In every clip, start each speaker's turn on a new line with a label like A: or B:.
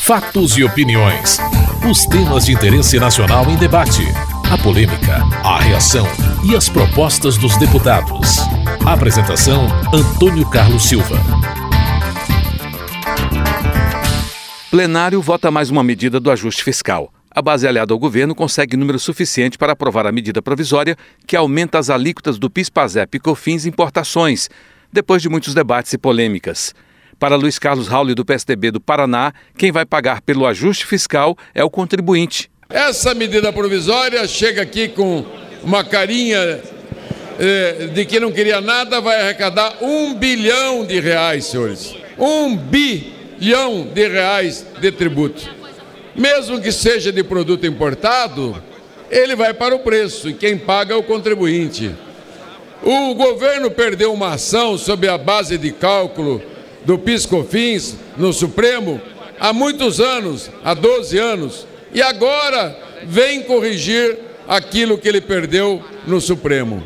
A: Fatos e opiniões. Os temas de interesse nacional em debate. A polêmica, a reação e as propostas dos deputados. Apresentação: Antônio Carlos Silva.
B: Plenário vota mais uma medida do ajuste fiscal. A base aliada ao governo consegue número suficiente para aprovar a medida provisória que aumenta as alíquotas do PIS-PASEP e COFINS importações, depois de muitos debates e polêmicas. Para Luiz Carlos Rauli, do PSDB do Paraná, quem vai pagar pelo ajuste fiscal é o contribuinte.
C: Essa medida provisória chega aqui com uma carinha eh, de que não queria nada, vai arrecadar um bilhão de reais, senhores. Um bi bilhão de reais de tributo. Mesmo que seja de produto importado, ele vai para o preço e quem paga é o contribuinte. O governo perdeu uma ação sob a base de cálculo do PiscoFins no Supremo há muitos anos, há 12 anos, e agora vem corrigir aquilo que ele perdeu no Supremo,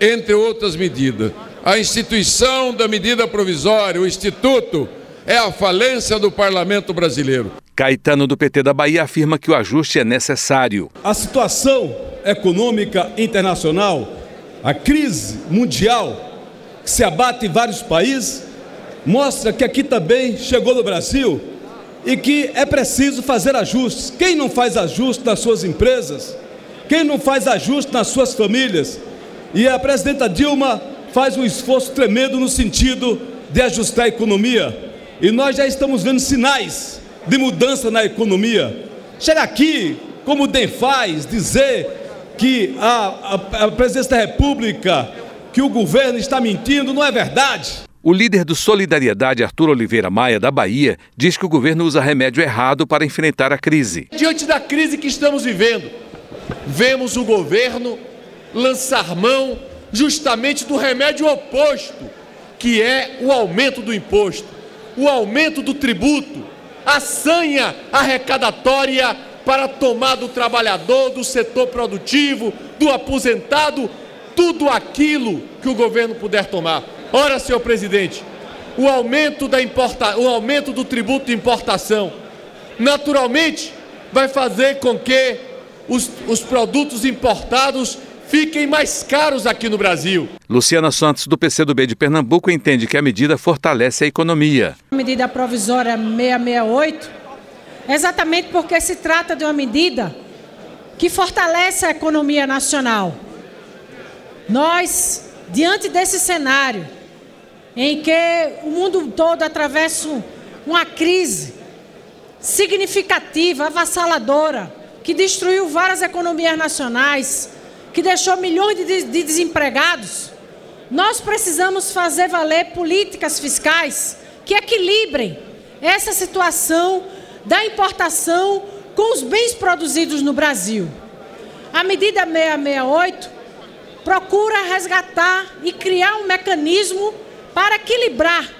C: entre outras medidas. A instituição da medida provisória, o Instituto é a falência do parlamento brasileiro.
B: Caetano do PT da Bahia afirma que o ajuste é necessário.
D: A situação econômica internacional, a crise mundial que se abate em vários países, mostra que aqui também chegou no Brasil e que é preciso fazer ajustes. Quem não faz ajuste nas suas empresas? Quem não faz ajuste nas suas famílias? E a presidenta Dilma faz um esforço tremendo no sentido de ajustar a economia e nós já estamos vendo sinais de mudança na economia. Chega aqui, como o DEM faz, dizer que a, a, a presidência da República, que o governo está mentindo, não é verdade.
B: O líder do Solidariedade, Arthur Oliveira Maia, da Bahia, diz que o governo usa remédio errado para enfrentar a crise.
E: Diante da crise que estamos vivendo, vemos o governo lançar mão justamente do remédio oposto, que é o aumento do imposto o aumento do tributo, a sanha arrecadatória para tomar do trabalhador, do setor produtivo, do aposentado, tudo aquilo que o governo puder tomar. Ora, senhor presidente, o aumento, da importa... o aumento do tributo de importação, naturalmente, vai fazer com que os, os produtos importados fiquem mais caros aqui no Brasil.
B: Luciana Santos, do PCdoB de Pernambuco, entende que a medida fortalece a economia.
F: A medida provisória 668, exatamente porque se trata de uma medida que fortalece a economia nacional. Nós, diante desse cenário, em que o mundo todo atravessa uma crise significativa, avassaladora, que destruiu várias economias nacionais, que deixou milhões de, de desempregados, nós precisamos fazer valer políticas fiscais que equilibrem essa situação da importação com os bens produzidos no Brasil. A medida 668 procura resgatar e criar um mecanismo para equilibrar,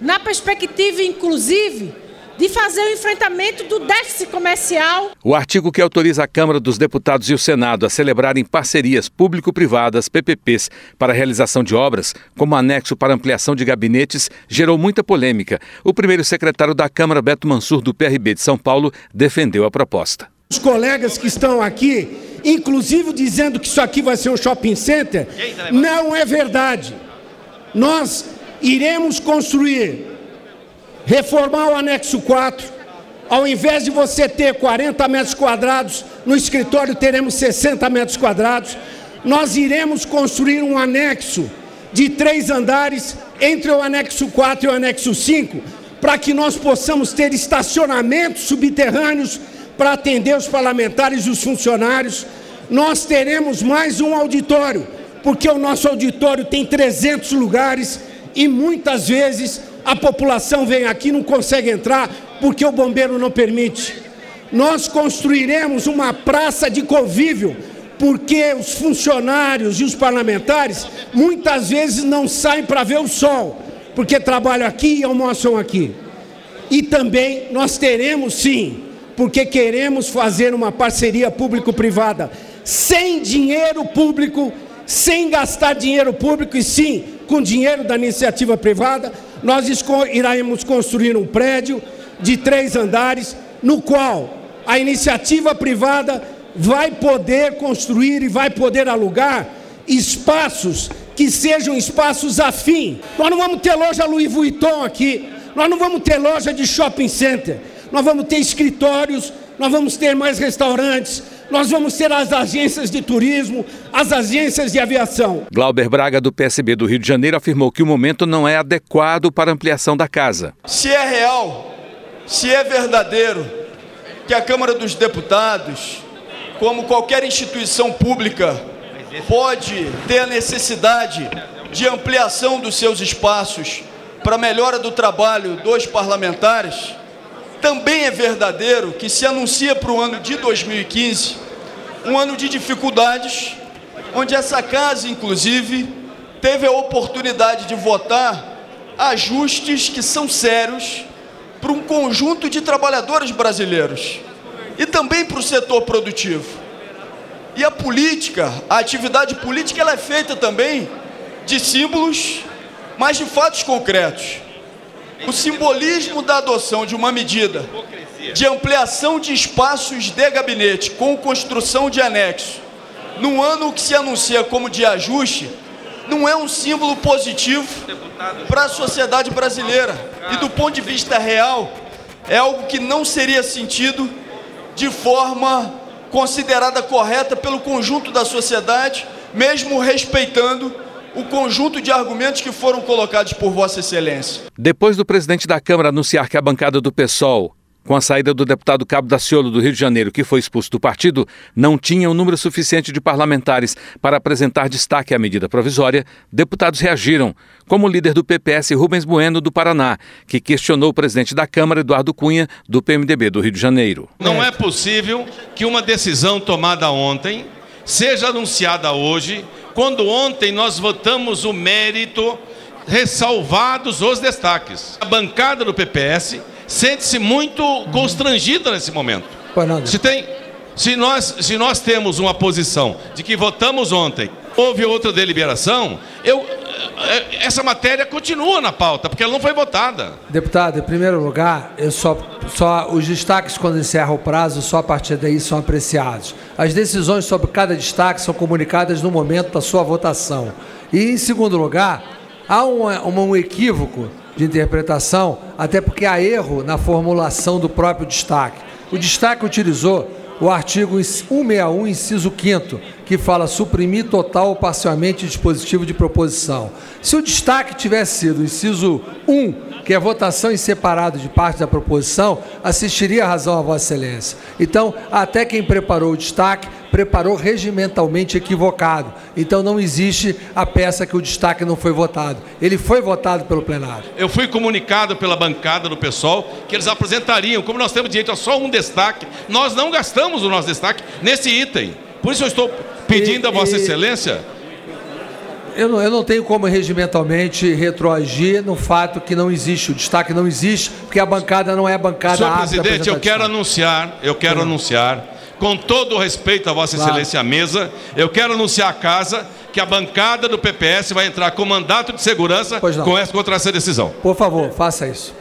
F: na perspectiva inclusive de fazer o enfrentamento do déficit comercial.
B: O artigo que autoriza a Câmara dos Deputados e o Senado a celebrarem parcerias público-privadas, PPPs, para a realização de obras, como anexo para ampliação de gabinetes, gerou muita polêmica. O primeiro secretário da Câmara, Beto Mansur, do PRB de São Paulo, defendeu a proposta.
G: Os colegas que estão aqui, inclusive dizendo que isso aqui vai ser um shopping center, não é verdade. Nós iremos construir reformar o anexo 4. Ao invés de você ter 40 metros quadrados, no escritório teremos 60 metros quadrados. Nós iremos construir um anexo de três andares entre o anexo 4 e o anexo 5, para que nós possamos ter estacionamentos subterrâneos para atender os parlamentares e os funcionários. Nós teremos mais um auditório, porque o nosso auditório tem 300 lugares e muitas vezes a população vem aqui não consegue entrar porque o bombeiro não permite. Nós construiremos uma praça de convívio porque os funcionários e os parlamentares muitas vezes não saem para ver o sol, porque trabalham aqui e almoçam aqui. E também nós teremos sim, porque queremos fazer uma parceria público-privada sem dinheiro público, sem gastar dinheiro público e sim com dinheiro da iniciativa privada nós iremos construir um prédio de três andares, no qual a iniciativa privada vai poder construir e vai poder alugar espaços que sejam espaços afim. Nós não vamos ter loja Louis Vuitton aqui, nós não vamos ter loja de shopping center, nós vamos ter escritórios, nós vamos ter mais restaurantes, nós vamos ter as agências de turismo, as agências de aviação.
B: Glauber Braga, do PSB do Rio de Janeiro, afirmou que o momento não é adequado para ampliação da casa.
H: Se é real, se é verdadeiro, que a Câmara dos Deputados, como qualquer instituição pública, pode ter a necessidade de ampliação dos seus espaços para melhora do trabalho dos parlamentares, também é verdadeiro que se anuncia para o ano de 2015 um ano de dificuldades, onde essa casa, inclusive, teve a oportunidade de votar ajustes que são sérios para um conjunto de trabalhadores brasileiros e também para o setor produtivo. E a política, a atividade política, ela é feita também de símbolos, mas de fatos concretos. O simbolismo da adoção de uma medida de ampliação de espaços de gabinete com construção de anexo, num ano que se anuncia como de ajuste, não é um símbolo positivo para a sociedade brasileira. E do ponto de vista real, é algo que não seria sentido de forma considerada correta pelo conjunto da sociedade, mesmo respeitando o conjunto de argumentos que foram colocados por Vossa Excelência.
B: Depois do presidente da Câmara anunciar que a bancada do PSOL com a saída do deputado Cabo Daciolo do Rio de Janeiro, que foi expulso do partido, não tinha um número suficiente de parlamentares para apresentar destaque à medida provisória, deputados reagiram, como o líder do PPS Rubens Bueno do Paraná, que questionou o presidente da Câmara, Eduardo Cunha, do PMDB do Rio de Janeiro.
I: Não é possível que uma decisão tomada ontem seja anunciada hoje, quando ontem nós votamos o mérito ressalvados os destaques. A bancada do PPS sente-se muito constrangida nesse momento. Se tem, se nós, se nós temos uma posição de que votamos ontem, houve outra deliberação, eu, eh, essa matéria continua na pauta, porque ela não foi votada.
J: Deputado, em primeiro lugar, eu só, só os destaques quando encerra o prazo, só a partir daí são apreciados. As decisões sobre cada destaque são comunicadas no momento da sua votação. E, em segundo lugar, há um equívoco de interpretação, até porque há erro na formulação do próprio destaque. O destaque utilizou o artigo 161, inciso 5 que fala suprimir total ou parcialmente dispositivo de proposição. Se o destaque tivesse sido o inciso 1, que é votação em separado de parte da proposição, assistiria a razão a Vossa Excelência. Então, até quem preparou o destaque, preparou regimentalmente equivocado. Então, não existe a peça que o destaque não foi votado. Ele foi votado pelo plenário.
I: Eu fui comunicado pela bancada do PSOL que eles apresentariam, como nós temos direito a só um destaque, nós não gastamos o nosso destaque nesse item. Por isso eu estou pedindo e, a Vossa e... Excelência
J: eu não, eu não tenho como regimentalmente retroagir no fato que não existe, o destaque não existe, porque a bancada não é a bancada
I: Senhor presidente, eu quero anunciar, eu quero anunciar, com todo o respeito a Vossa claro. Excelência à mesa, eu quero anunciar à casa que a bancada do PPS vai entrar com mandato de segurança com essa, contra essa decisão.
J: Por favor, faça isso.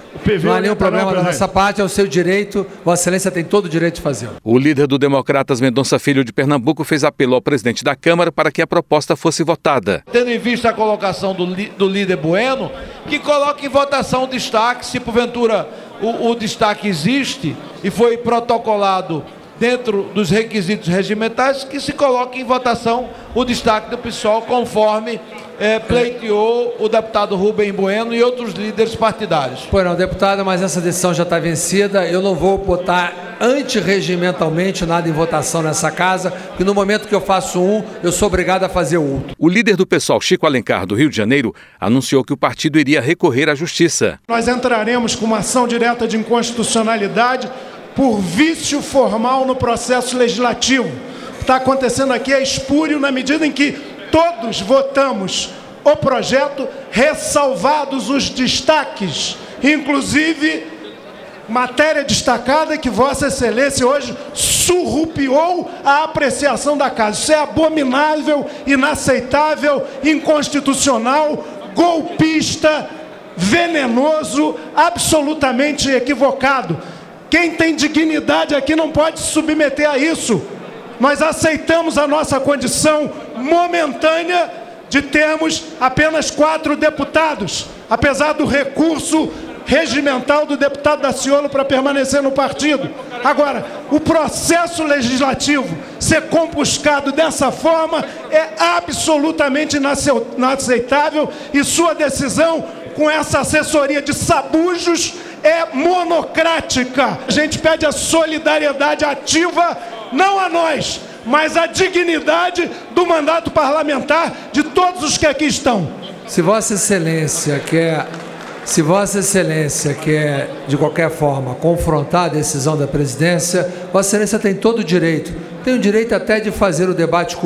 J: Não há nenhum problema não, nessa parte, é o seu direito, Vossa Excelência tem todo o direito de fazer.
B: O líder do Democratas Mendonça Filho de Pernambuco fez apelo ao presidente da Câmara para que a proposta fosse votada.
K: Tendo em vista a colocação do, do líder Bueno, que coloque em votação o destaque, se porventura o, o destaque existe e foi protocolado dentro dos requisitos regimentais, que se coloque em votação o destaque do PSOL, conforme é, pleiteou o deputado Rubem Bueno e outros líderes partidários.
J: Pois não, deputado, mas essa decisão já está vencida. Eu não vou botar antirregimentalmente nada em votação nessa casa, porque no momento que eu faço um, eu sou obrigado a fazer o outro.
B: O líder do pessoal, Chico Alencar, do Rio de Janeiro, anunciou que o partido iria recorrer à justiça.
L: Nós entraremos com uma ação direta de inconstitucionalidade por vício formal no processo legislativo. O que está acontecendo aqui é espúrio na medida em que todos votamos o projeto, ressalvados os destaques, inclusive matéria destacada que Vossa Excelência hoje surrupiou a apreciação da casa. Isso é abominável, inaceitável, inconstitucional, golpista venenoso, absolutamente equivocado. Quem tem dignidade aqui não pode se submeter a isso. Nós aceitamos a nossa condição momentânea de termos apenas quatro deputados, apesar do recurso regimental do deputado Daciolo para permanecer no partido. Agora, o processo legislativo ser compuscado dessa forma é absolutamente inaceitável e sua decisão com essa assessoria de sabujos é monocrática. A gente pede a solidariedade ativa, não a nós, mas a dignidade do mandato parlamentar de todos os que aqui estão.
J: Se Vossa Excelência quer se Vossa Excelência quer, de qualquer forma, confrontar a decisão da presidência, Vossa Excelência tem todo o direito. Tem o direito até de fazer o debate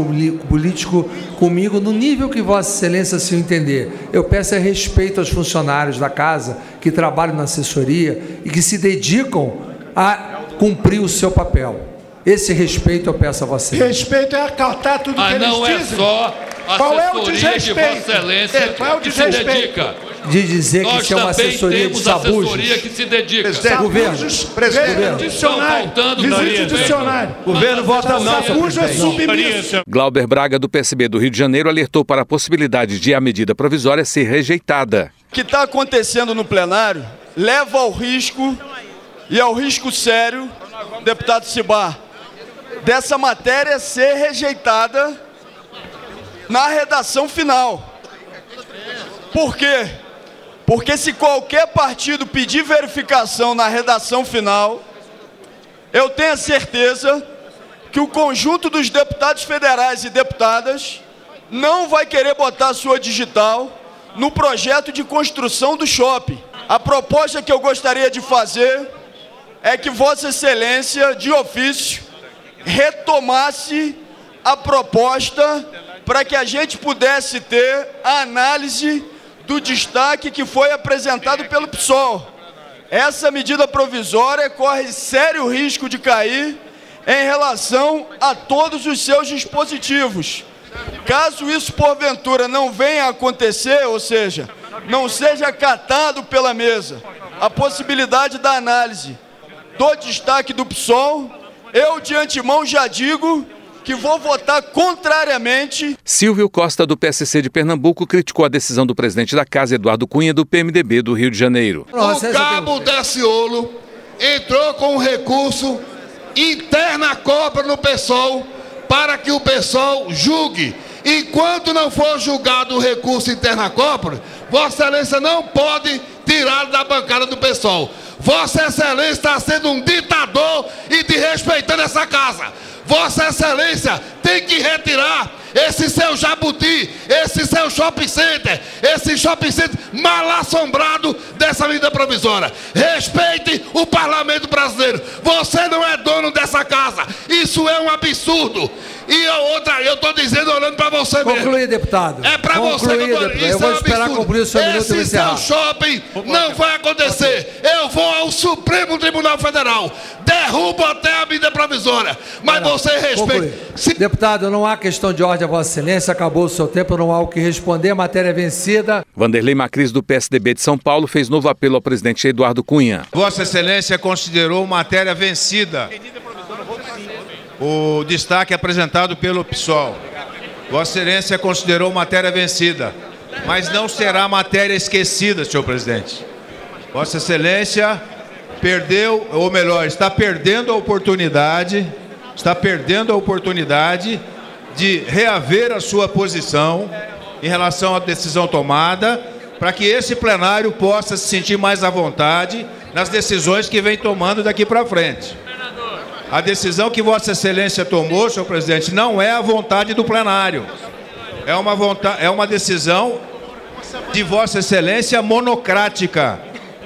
J: político comigo no nível que Vossa Excelência se entender. Eu peço é respeito aos funcionários da casa que trabalham na assessoria e que se dedicam a cumprir o seu papel. Esse respeito eu peço a você.
L: Respeito é acatar tudo
I: ah,
L: que eles
I: não é
L: dizem.
I: só a
L: Qual é o
I: assessoria de
L: desrespeito?
I: Vossa Excelência
L: É, qual é o
I: que se
L: desrespeito?
I: dedica.
J: De dizer que isso é uma assessoria de
I: temos
J: sabujos.
I: assessoria que se dedica.
J: Presidente, Governo,
L: Presidente,
J: Governo.
L: dicionário,
I: Estão faltando
L: visite o dicionário.
J: Governo vota não,
L: é
J: presidente.
L: submisso.
B: Glauber Braga, do PSB do Rio de Janeiro, alertou para a possibilidade de a medida provisória ser rejeitada.
H: O que está acontecendo no plenário leva ao risco, e ao risco sério, deputado Cibar, dessa matéria ser rejeitada na redação final. Por quê? Porque se qualquer partido pedir verificação na redação final, eu tenho a certeza que o conjunto dos deputados federais e deputadas não vai querer botar sua digital no projeto de construção do shopping. A proposta que eu gostaria de fazer é que Vossa Excelência, de ofício, retomasse a proposta para que a gente pudesse ter a análise do destaque que foi apresentado pelo PSOL. Essa medida provisória corre sério risco de cair em relação a todos os seus dispositivos. Caso isso porventura não venha a acontecer, ou seja, não seja acatado pela mesa a possibilidade da análise do destaque do PSOL, eu de antemão já digo que vou votar contrariamente.
B: Silvio Costa, do PSC de Pernambuco, criticou a decisão do presidente da casa, Eduardo Cunha, do PMDB do Rio de Janeiro.
M: O cabo Daciolo entrou com um recurso interna cobra no PSOL para que o PSOL julgue. Enquanto não for julgado o recurso interna cobra, Vossa Excelência não pode tirar da bancada do PSOL. Vossa Excelência está sendo um ditador e desrespeitando essa casa. Vossa Excelência tem que retirar esse seu jabuti, esse seu shopping center, esse shopping center mal assombrado dessa medida provisória. Respeite o parlamento brasileiro. Você não é dono dessa casa. Isso é um absurdo. E a outra, eu estou dizendo olhando para você mesmo.
J: Concluir, deputado.
M: É para você que eu tô-
J: deputado.
M: isso
J: Eu vou
M: é um
J: esperar
M: absurdo.
J: concluir o seu minuto
M: Esse seu shopping não vai acontecer. Eu vou ao Supremo Tribunal Federal. Derrubo até a medida provisória. Mas você respeita.
J: Concluir. Deputado, não há questão de ordem Vossa Excelência, acabou o seu tempo, não há o que responder, a matéria é vencida.
B: Vanderlei Macris, do PSDB de São Paulo, fez novo apelo ao presidente Eduardo Cunha.
N: Vossa Excelência considerou matéria vencida o destaque apresentado pelo PSOL. Vossa Excelência considerou matéria vencida, mas não será matéria esquecida, senhor presidente. Vossa Excelência perdeu, ou melhor, está perdendo a oportunidade, está perdendo a oportunidade de reaver a sua posição em relação à decisão tomada, para que esse plenário possa se sentir mais à vontade nas decisões que vem tomando daqui para frente. A decisão que Vossa Excelência tomou, senhor presidente, não é a vontade do plenário. É uma, vonta- é uma decisão de Vossa Excelência monocrática.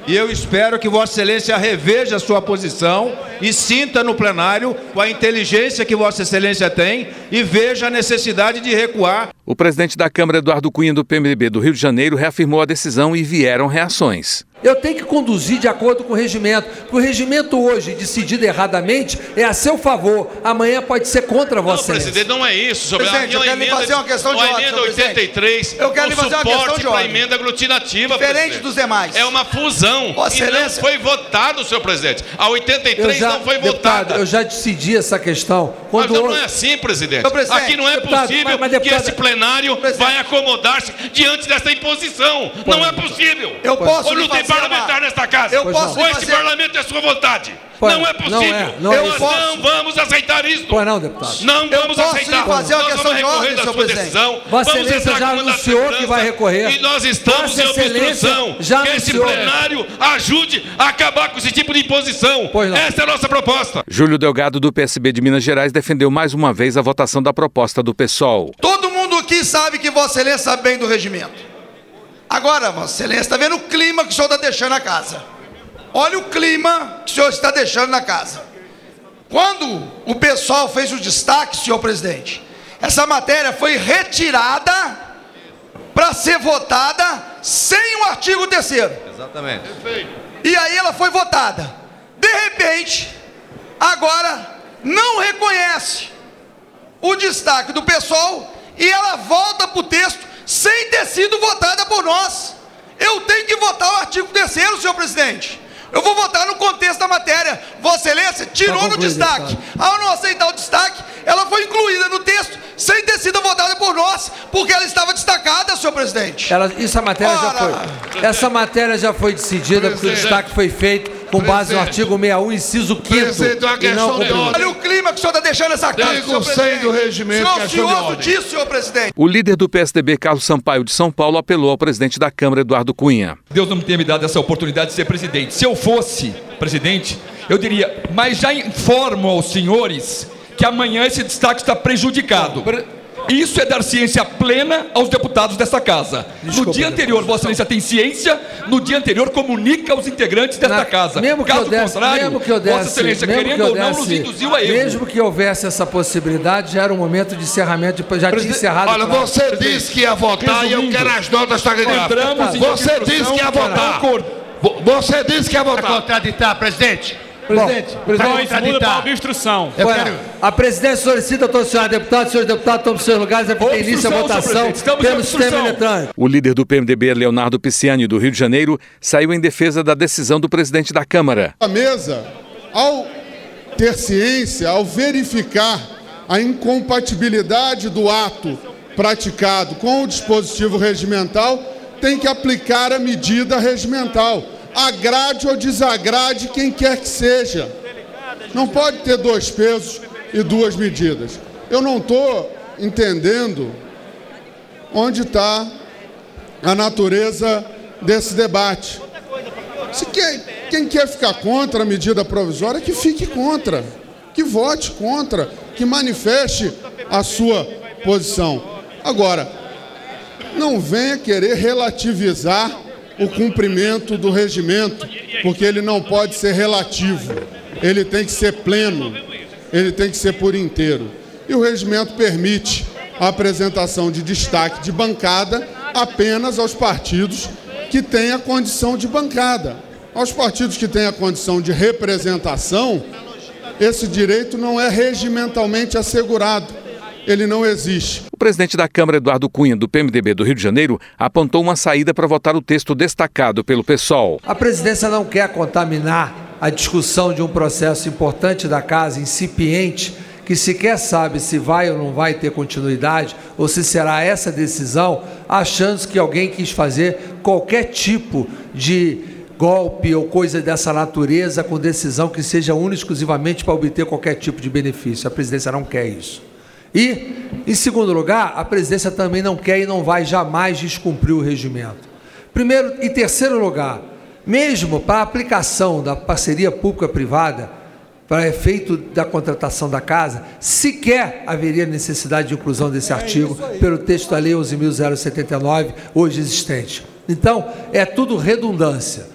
N: E eu espero que Vossa Excelência reveja a sua posição e sinta no plenário com a inteligência que Vossa Excelência tem e veja a necessidade de recuar
B: O presidente da Câmara, Eduardo Cunha, do PMDB do Rio de Janeiro, reafirmou a decisão e vieram reações.
J: Eu tenho que conduzir de acordo com o regimento. Porque o regimento hoje, decidido erradamente, é a seu favor. Amanhã pode ser contra Vossa
I: Não,
J: Excelência.
I: presidente, não é isso. Sobre
O: Presidente,
I: a,
O: eu quero lhe fazer uma questão de
I: a
O: ordem,
I: emenda
O: senhor presidente.
I: 83,
O: Eu quero lhe fazer uma questão
I: suporte
O: de
I: para a
O: ordem.
I: emenda aglutinativa,
O: Diferente
I: presidente.
O: dos demais.
I: É uma fusão.
O: Vossa
I: e não
O: Excelência-
I: foi votado, senhor presidente. A
J: Eu
I: 83
J: já,
I: não foi
J: deputado,
I: votada.
J: eu já decidi essa questão.
I: Mas
J: Quando
I: não é assim, presidente.
J: Presidente,
I: Aqui não é
J: deputado,
I: possível
J: mas- mas,
I: que
J: deputado-
I: esse plenário vai acomodar-se diante dessa imposição. não é possível.
O: Eu posso
I: Ou não tem parlamentar
O: uma-
I: nesta casa.
O: Eu posso
I: Ou esse
O: fazer-
I: parlamento é sua vontade.
J: Pois
I: não é
J: não
I: possível.
J: é, não é
I: Nós
J: isso.
I: não vamos aceitar isso.
J: Pois não, deputado.
I: Não
O: Eu
I: vamos
O: posso
I: aceitar.
O: fazer uma
I: Nós
O: questão
I: vamos recorrer
O: ordem,
I: da
O: senhor
I: sua
O: presidente.
I: decisão.
J: Vossa
I: Vamos
J: Excelência já anunciou que vai recorrer.
I: E nós estamos
J: Vossa
I: em
J: Excelência
I: obstrução.
J: já
I: que esse plenário ajude a acabar com esse tipo de imposição. Essa é a nossa proposta.
B: Júlio Delgado, do PSB de Minas Gerais, defendeu mais uma vez a votação da proposta do PSOL.
O: Todo mundo aqui sabe que Vossa Excelência sabe bem do regimento. Agora, Vossa Excelência, está vendo o clima que o senhor está deixando na casa. Olha o clima que o senhor está deixando na casa. Quando o pessoal fez o destaque, senhor presidente, essa matéria foi retirada para ser votada sem o artigo 3
N: Exatamente.
O: E aí ela foi votada. De repente, agora não reconhece o destaque do pessoal e ela volta para o texto sem ter sido votada por nós. Eu tenho que votar o artigo 3 senhor presidente. Eu vou votar no contexto da matéria. Vossa Excelência tirou no destaque. Ao não aceitar o destaque, ela foi incluída no texto sem ter sido votada por nós, porque ela estava destacada, senhor presidente.
J: Ela, isso a matéria já foi. Essa matéria já foi decidida porque o
O: Presidente.
J: destaque foi feito com base no artigo 61, inciso 5
O: Presidente, uma
J: e não
O: questão de
J: cumprido.
O: ordem. Olha o clima que o senhor está deixando essa casa,
M: Artigo
O: senhor
M: 100
O: presidente.
M: do regimento,
O: Senhor,
M: questão de
O: cioso
M: ordem.
O: disso, senhor presidente.
B: O líder do PSDB, Carlos Sampaio de São Paulo, apelou ao presidente da Câmara, Eduardo Cunha.
P: Deus não me tenha me dado essa oportunidade de ser presidente. Se eu fosse presidente, eu diria, mas já informo aos senhores que amanhã esse destaque está prejudicado. Isso é dar ciência plena aos deputados dessa casa. no dia anterior, Vossa Excelência tem ciência, no dia anterior comunica aos integrantes desta casa.
J: Mesmo que
P: Caso
J: eu desse,
P: contrário,
J: mesmo que eu
P: Vossa
J: desse,
P: Excelência,
J: mesmo que
P: querendo ou não, nos induziu a erro.
J: mesmo que houvesse essa possibilidade, já era um momento de encerramento, já tinha encerrado.
M: Olha, você disse que ia votar e eu quero as notas
P: em
M: Você disse que ia
P: para
M: votar. Você disse que ia votar.
Q: contraditar, presidente.
J: Presidente, presidente,
Q: contraditar. obstrução.
J: Eu quero- A presidência solicita a todos os senhores deputados, senhores deputados, tomem seus lugares, é porque início a votação
P: presidente, estamos em
J: pelo sistema eletrônico.
B: O líder do PMDB, Leonardo Pisciani, do Rio de Janeiro, saiu em defesa da decisão do presidente da Câmara.
R: A mesa, ao ter ciência, ao verificar a incompatibilidade do ato praticado com o dispositivo regimental, tem que aplicar a medida regimental. Agrade ou desagrade quem quer que seja. Não pode ter dois pesos e duas medidas. Eu não estou entendendo onde está a natureza desse debate. Se quem, quem quer ficar contra a medida provisória, que fique contra, que vote contra, que manifeste a sua posição. Agora, não venha querer relativizar o cumprimento do regimento, porque ele não pode ser relativo, ele tem que ser pleno, ele tem que ser por inteiro. E o regimento permite a apresentação de destaque de bancada apenas aos partidos que têm a condição de bancada. Aos partidos que têm a condição de representação, esse direito não é regimentalmente assegurado. Ele não existe.
B: O presidente da Câmara, Eduardo Cunha, do PMDB do Rio de Janeiro, apontou uma saída para votar o texto destacado pelo PSOL.
J: A presidência não quer contaminar a discussão de um processo importante da casa, incipiente, que sequer sabe se vai ou não vai ter continuidade, ou se será essa decisão, achando que alguém quis fazer qualquer tipo de golpe ou coisa dessa natureza com decisão que seja única e exclusivamente para obter qualquer tipo de benefício. A presidência não quer isso. E, em segundo lugar, a presidência também não quer e não vai jamais descumprir o regimento. Primeiro e terceiro lugar, mesmo para a aplicação da parceria pública-privada, para efeito da contratação da casa, sequer haveria necessidade de inclusão desse artigo pelo texto da Lei 11.079, hoje existente. Então, é tudo redundância.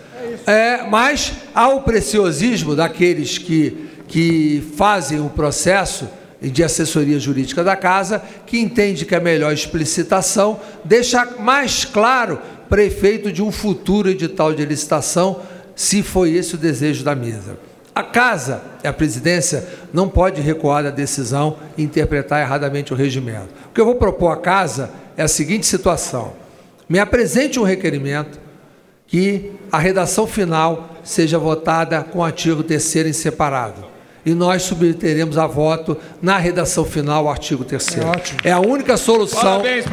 J: É, mas há o preciosismo daqueles que, que fazem o processo de assessoria jurídica da casa, que entende que a melhor explicitação deixa mais claro para efeito de um futuro edital de licitação, se foi esse o desejo da mesa. A casa, a presidência, não pode recuar da decisão e interpretar erradamente o regimento. O que eu vou propor à casa é a seguinte situação: me apresente um requerimento que a redação final seja votada com o artigo 3 em separado. E nós submeteremos a voto na redação final o artigo 3 é, é, a única solução
P: Parabéns,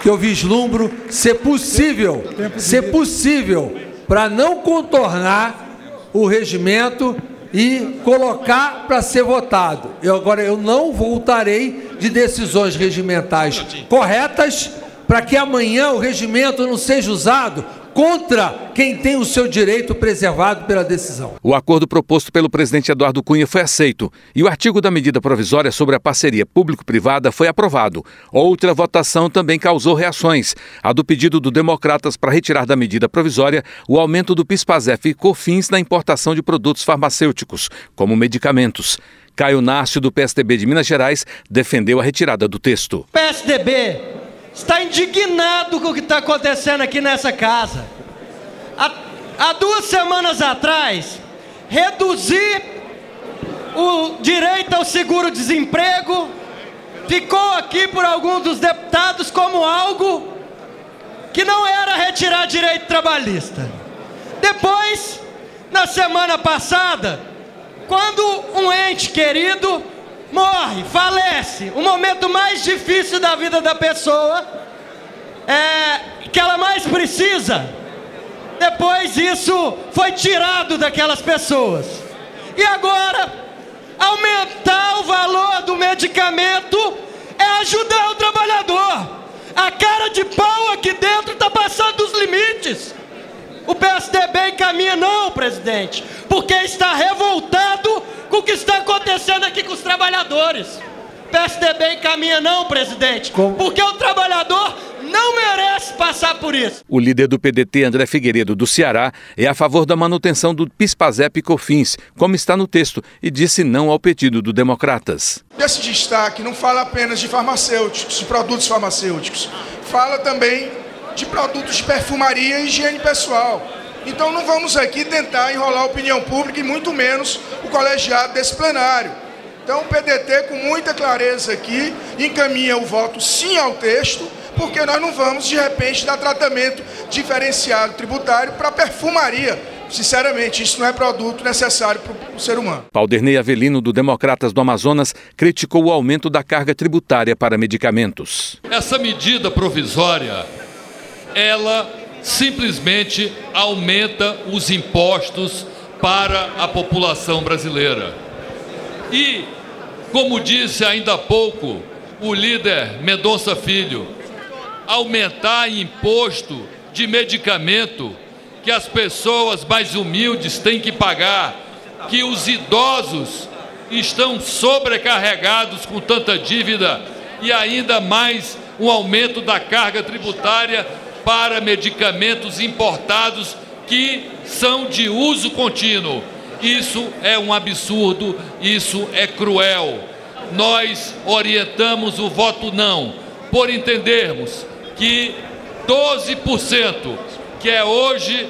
J: que eu vislumbro ser possível, ser possível para não contornar o regimento e colocar para ser votado. Eu agora eu não voltarei de decisões regimentais corretas para que amanhã o regimento não seja usado contra quem tem o seu direito preservado pela decisão.
B: O acordo proposto pelo presidente Eduardo Cunha foi aceito e o artigo da medida provisória sobre a parceria público-privada foi aprovado. Outra votação também causou reações. A do pedido do Democratas para retirar da medida provisória o aumento do PIS/PASEF e COFINS na importação de produtos farmacêuticos, como medicamentos. Caio Nárcio, do PSDB de Minas Gerais, defendeu a retirada do texto.
S: PSDB está indignado com o que está acontecendo aqui nessa casa. Há, há duas semanas atrás, reduzir o direito ao seguro-desemprego ficou aqui por alguns dos deputados como algo que não era retirar direito trabalhista. Depois, na semana passada, quando um ente querido morre, falece, o momento mais difícil da vida da pessoa, é, que ela mais precisa. Depois isso foi tirado daquelas pessoas. E agora, aumentar o valor do medicamento é ajudar o trabalhador. A cara de pau aqui dentro está passando dos limites. O PSDB encaminha, não, presidente, porque está revoltado com o que está acontecendo aqui com os trabalhadores. PSDB encaminha não, presidente, porque o trabalhador não merece passar por isso.
B: O líder do PDT, André Figueiredo, do Ceará, é a favor da manutenção do PIS/PASEP e COFINS, como está no texto, e disse não ao pedido do Democratas.
T: Esse destaque não fala apenas de farmacêuticos, de produtos farmacêuticos, fala também de produtos de perfumaria e higiene pessoal. Então não vamos aqui tentar enrolar a opinião pública e muito menos o colegiado desse plenário. Então o PDT, com muita clareza aqui, encaminha o voto sim ao texto, porque nós não vamos, de repente, dar tratamento diferenciado tributário para perfumaria. Sinceramente, isso não é produto necessário para o ser humano.
B: Paldernei Avelino, do Democratas do Amazonas, criticou o aumento da carga tributária para medicamentos.
U: Essa medida provisória, ela simplesmente aumenta os impostos para a população brasileira. E, como disse ainda há pouco o líder Mendonça Filho, aumentar imposto de medicamento que as pessoas mais humildes têm que pagar, que os idosos estão sobrecarregados com tanta dívida e ainda mais um aumento da carga tributária para medicamentos importados que são de uso contínuo. Isso é um absurdo, isso é cruel. Nós orientamos o voto não, por entendermos que 12%, que é hoje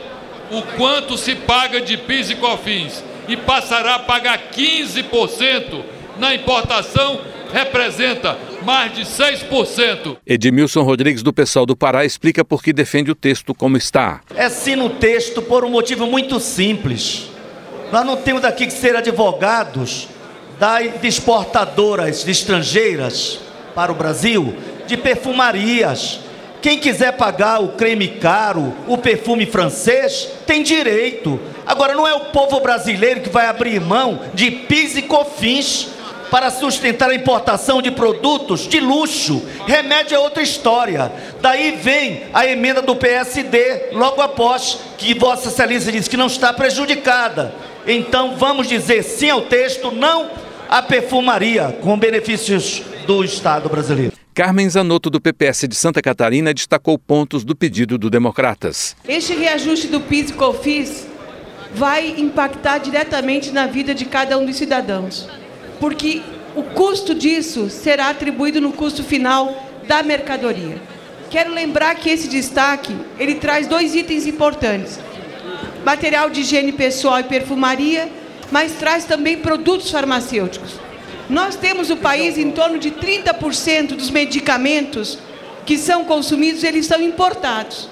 U: o quanto se paga de PIS e COFINS, e passará a pagar 15% na importação, representa mais de 6%.
B: Edmilson Rodrigues, do Pessoal do Pará, explica por que defende o texto como está.
V: É sim no texto por um motivo muito simples. Nós não temos daqui que ser advogados de exportadoras de estrangeiras para o Brasil, de perfumarias. Quem quiser pagar o creme caro, o perfume francês, tem direito. Agora, não é o povo brasileiro que vai abrir mão de PIS e COFINS para sustentar a importação de produtos de luxo. Remédio é outra história. Daí vem a emenda do PSD, logo após que Vossa Excelência disse que não está prejudicada. Então vamos dizer sim ao texto, não à perfumaria, com benefícios do Estado brasileiro.
B: Carmen Zanotto, do PPS de Santa Catarina, destacou pontos do pedido do Democratas.
W: Este reajuste do PIS e COFIS vai impactar diretamente na vida de cada um dos cidadãos porque o custo disso será atribuído no custo final da mercadoria. Quero lembrar que esse destaque, ele traz dois itens importantes. Material de higiene pessoal e perfumaria, mas traz também produtos farmacêuticos. Nós temos no país em torno de 30% dos medicamentos que são consumidos, eles são importados.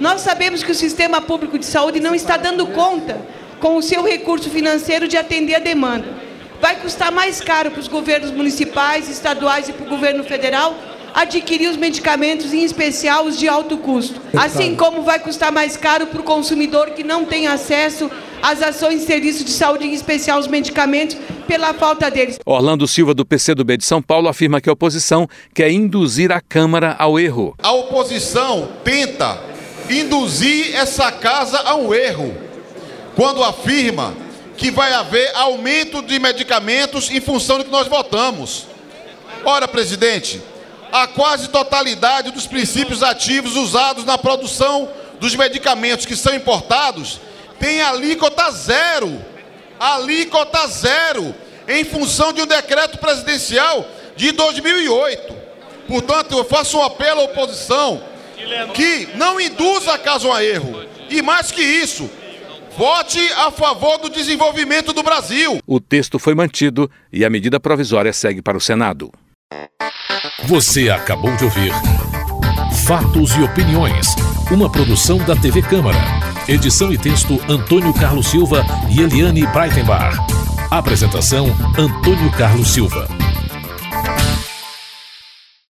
W: Nós sabemos que o sistema público de saúde não está dando conta, com o seu recurso financeiro, de atender a demanda. Vai custar mais caro para os governos municipais, estaduais e para o governo federal adquirir os medicamentos, em especial os de alto custo. Assim como vai custar mais caro para o consumidor que não tem acesso às ações de serviço de saúde, em especial os medicamentos, pela falta deles.
B: Orlando Silva, do PCdoB de São Paulo, afirma que a oposição quer induzir a Câmara ao erro.
X: A oposição tenta induzir essa casa ao erro quando afirma que vai haver aumento de medicamentos em função do que nós votamos. Ora, presidente, a quase totalidade dos princípios ativos usados na produção dos medicamentos que são importados tem alíquota zero. Alíquota zero, em função de um decreto presidencial de 2008. Portanto, eu faço um apelo à oposição que não induza caso a erro. E mais que isso, vote a favor do desenvolvimento do Brasil.
B: O texto foi mantido e a medida provisória segue para o Senado.
Y: Você acabou de ouvir Fatos e Opiniões, uma produção da TV Câmara. Edição e texto Antônio Carlos Silva e Eliane Breitenbach. Apresentação Antônio Carlos Silva.